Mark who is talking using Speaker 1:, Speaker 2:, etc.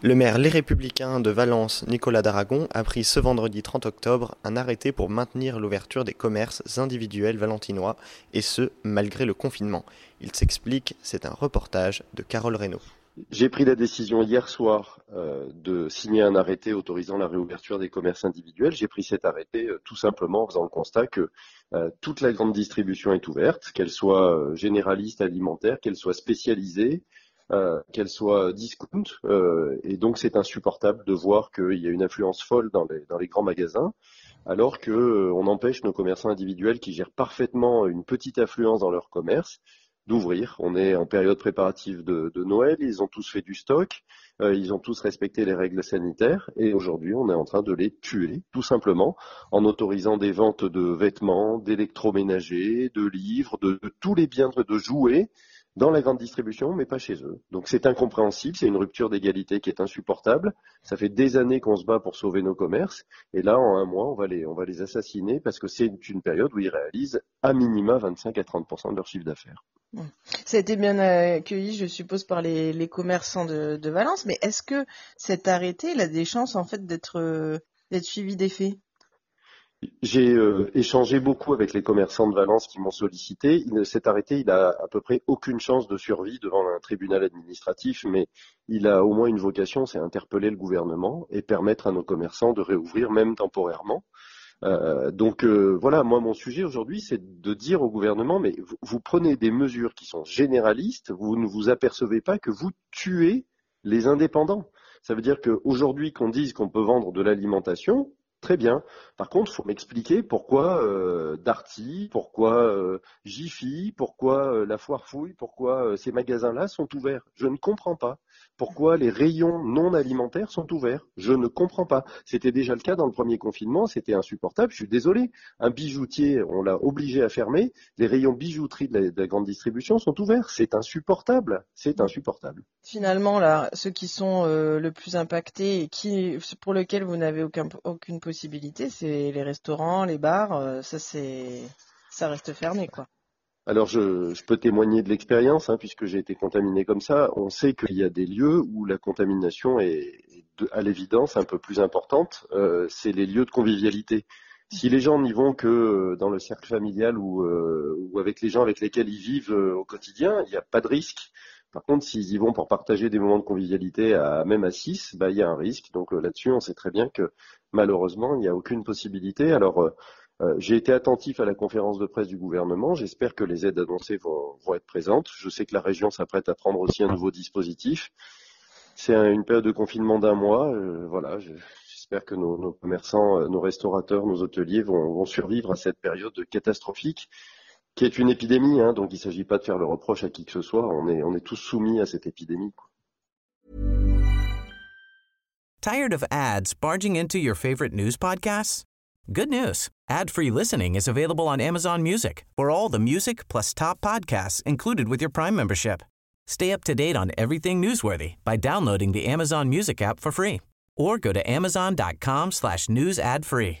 Speaker 1: Le maire Les Républicains de Valence, Nicolas Daragon, a pris ce vendredi 30 octobre un arrêté pour maintenir l'ouverture des commerces individuels valentinois, et ce, malgré le confinement. Il s'explique, c'est un reportage de Carole Reynaud.
Speaker 2: J'ai pris la décision hier soir euh, de signer un arrêté autorisant la réouverture des commerces individuels. J'ai pris cet arrêté euh, tout simplement en faisant le constat que euh, toute la grande distribution est ouverte, qu'elle soit généraliste alimentaire, qu'elle soit spécialisée, euh, qu'elle soit discount. euh, et donc c'est insupportable de voir qu'il y a une influence folle dans les, dans les grands magasins, alors que euh, on empêche nos commerçants individuels qui gèrent parfaitement une petite affluence dans leur commerce d'ouvrir. On est en période préparative de, de Noël, ils ont tous fait du stock, euh, ils ont tous respecté les règles sanitaires, et aujourd'hui on est en train de les tuer, tout simplement, en autorisant des ventes de vêtements, d'électroménagers, de livres, de, de tous les biens de jouets dans la grande distribution, mais pas chez eux. Donc c'est incompréhensible, c'est une rupture d'égalité qui est insupportable. Ça fait des années qu'on se bat pour sauver nos commerces, et là, en un mois, on va les, on va les assassiner parce que c'est une période où ils réalisent à minima 25 à 30 de leur chiffre d'affaires.
Speaker 3: Ça a été bien accueilli, je suppose, par les, commerçants de, Valence, mais est-ce que cet arrêté, a des chances en fait d'être euh, suivi d'effet?
Speaker 2: J'ai euh, échangé beaucoup avec les commerçants de Valence qui m'ont sollicité. Il- cet arrêté, il a à peu près aucune chance de survie devant un tribunal administratif, mais il a au moins une vocation, c'est interpeller le gouvernement et permettre à nos commerçants de réouvrir, même temporairement. Euh, donc euh, voilà, moi mon sujet aujourd'hui, c'est de dire au gouvernement, mais vous, vous prenez des mesures qui sont généralistes, vous ne vous apercevez pas que vous tuez les indépendants. Ça veut dire qu'aujourd'hui qu'on dise qu'on peut vendre de l'alimentation, très bien. Par contre, il faut m'expliquer pourquoi euh, Darty, pourquoi euh, Jiffy, pourquoi euh, la Foire Fouille, pourquoi euh, ces magasins-là sont ouverts. Je ne comprends pas. Pourquoi les rayons non alimentaires sont ouverts Je ne comprends pas. C'était déjà le cas dans le premier confinement, c'était insupportable. Je suis désolé. Un bijoutier, on l'a obligé à fermer. Les rayons bijouterie de la, de la grande distribution sont ouverts. C'est insupportable. C'est insupportable.
Speaker 3: Finalement, là, ceux qui sont le plus impactés et qui pour lesquels vous n'avez aucun, aucune possibilité, c'est les restaurants, les bars. euh, ça, reste fermé.
Speaker 2: Alors je, peux témoigner de l'expérience, hein, puisque j'ai été contaminé comme ça. On sait qu'il y a des lieux où la contamination est, à l'évidence un peu plus importante. Euh, c'est les lieux de convivialité. Si les gens n'y vont que euh, dans le cercle familial ou, avec les gens avec lesquels ils vivent au quotidien, il n'y a pas de risque. Par contre, s'ils y vont pour partager des moments de convivialité à même à 6, bah, il y a un risque. Donc euh, là-dessus, on sait très bien que malheureusement, il n'y a aucune possibilité. Alors euh, euh, j'ai été attentif à la conférence de presse du gouvernement. J'espère que les aides annoncées vont, être présentes. Je sais que la région s'apprête à prendre aussi un nouveau dispositif. C'est un- une période de confinement d'un mois. voilà, je- j'espère que nos, commerçants, nos restaurateurs, nos hôteliers vont survivre à cette période catastrophique qui est une épidémie. hein. donc il ne s'agit pas de faire le reproche à qui que ce soit. On est, on est tous soumis à cette épidémie.
Speaker 4: Tired of ads barging into your favorite news podcasts? Good news. Ad-free listening is available on Amazon Music for all the music plus top podcasts included with your Prime membership. Stay up to date on everything newsworthy by downloading the Amazon Music app for free or go to amazon.com slash news ad free.